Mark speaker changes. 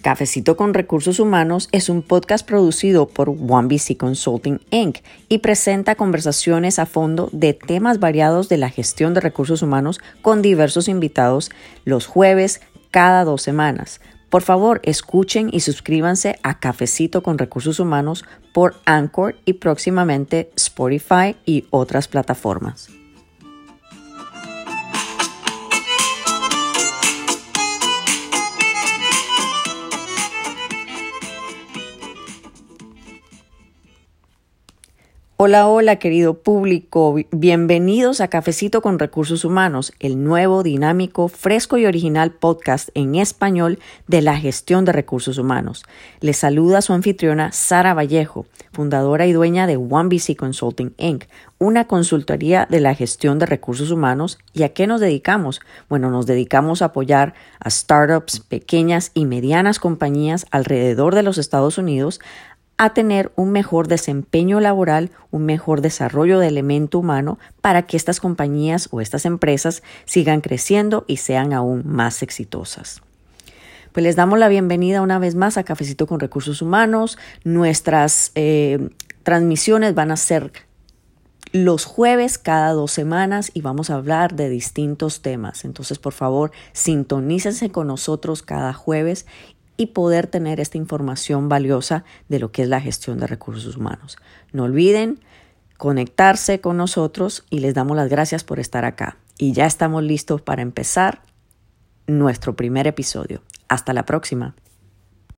Speaker 1: Cafecito con Recursos Humanos es un podcast producido por OneBC Consulting Inc. y presenta conversaciones a fondo de temas variados de la gestión de recursos humanos con diversos invitados los jueves cada dos semanas. Por favor, escuchen y suscríbanse a Cafecito con Recursos Humanos por Anchor y próximamente Spotify y otras plataformas. Hola, hola querido público, bienvenidos a Cafecito con Recursos Humanos, el nuevo, dinámico, fresco y original podcast en español de la gestión de recursos humanos. Les saluda su anfitriona Sara Vallejo, fundadora y dueña de OneBC Consulting Inc., una consultoría de la gestión de recursos humanos. ¿Y a qué nos dedicamos? Bueno, nos dedicamos a apoyar a startups, pequeñas y medianas compañías alrededor de los Estados Unidos a tener un mejor desempeño laboral, un mejor desarrollo de elemento humano para que estas compañías o estas empresas sigan creciendo y sean aún más exitosas. Pues les damos la bienvenida una vez más a Cafecito con Recursos Humanos. Nuestras eh, transmisiones van a ser los jueves cada dos semanas y vamos a hablar de distintos temas. Entonces, por favor, sintonícense con nosotros cada jueves y poder tener esta información valiosa de lo que es la gestión de recursos humanos. No olviden conectarse con nosotros y les damos las gracias por estar acá. Y ya estamos listos para empezar nuestro primer episodio. Hasta la próxima.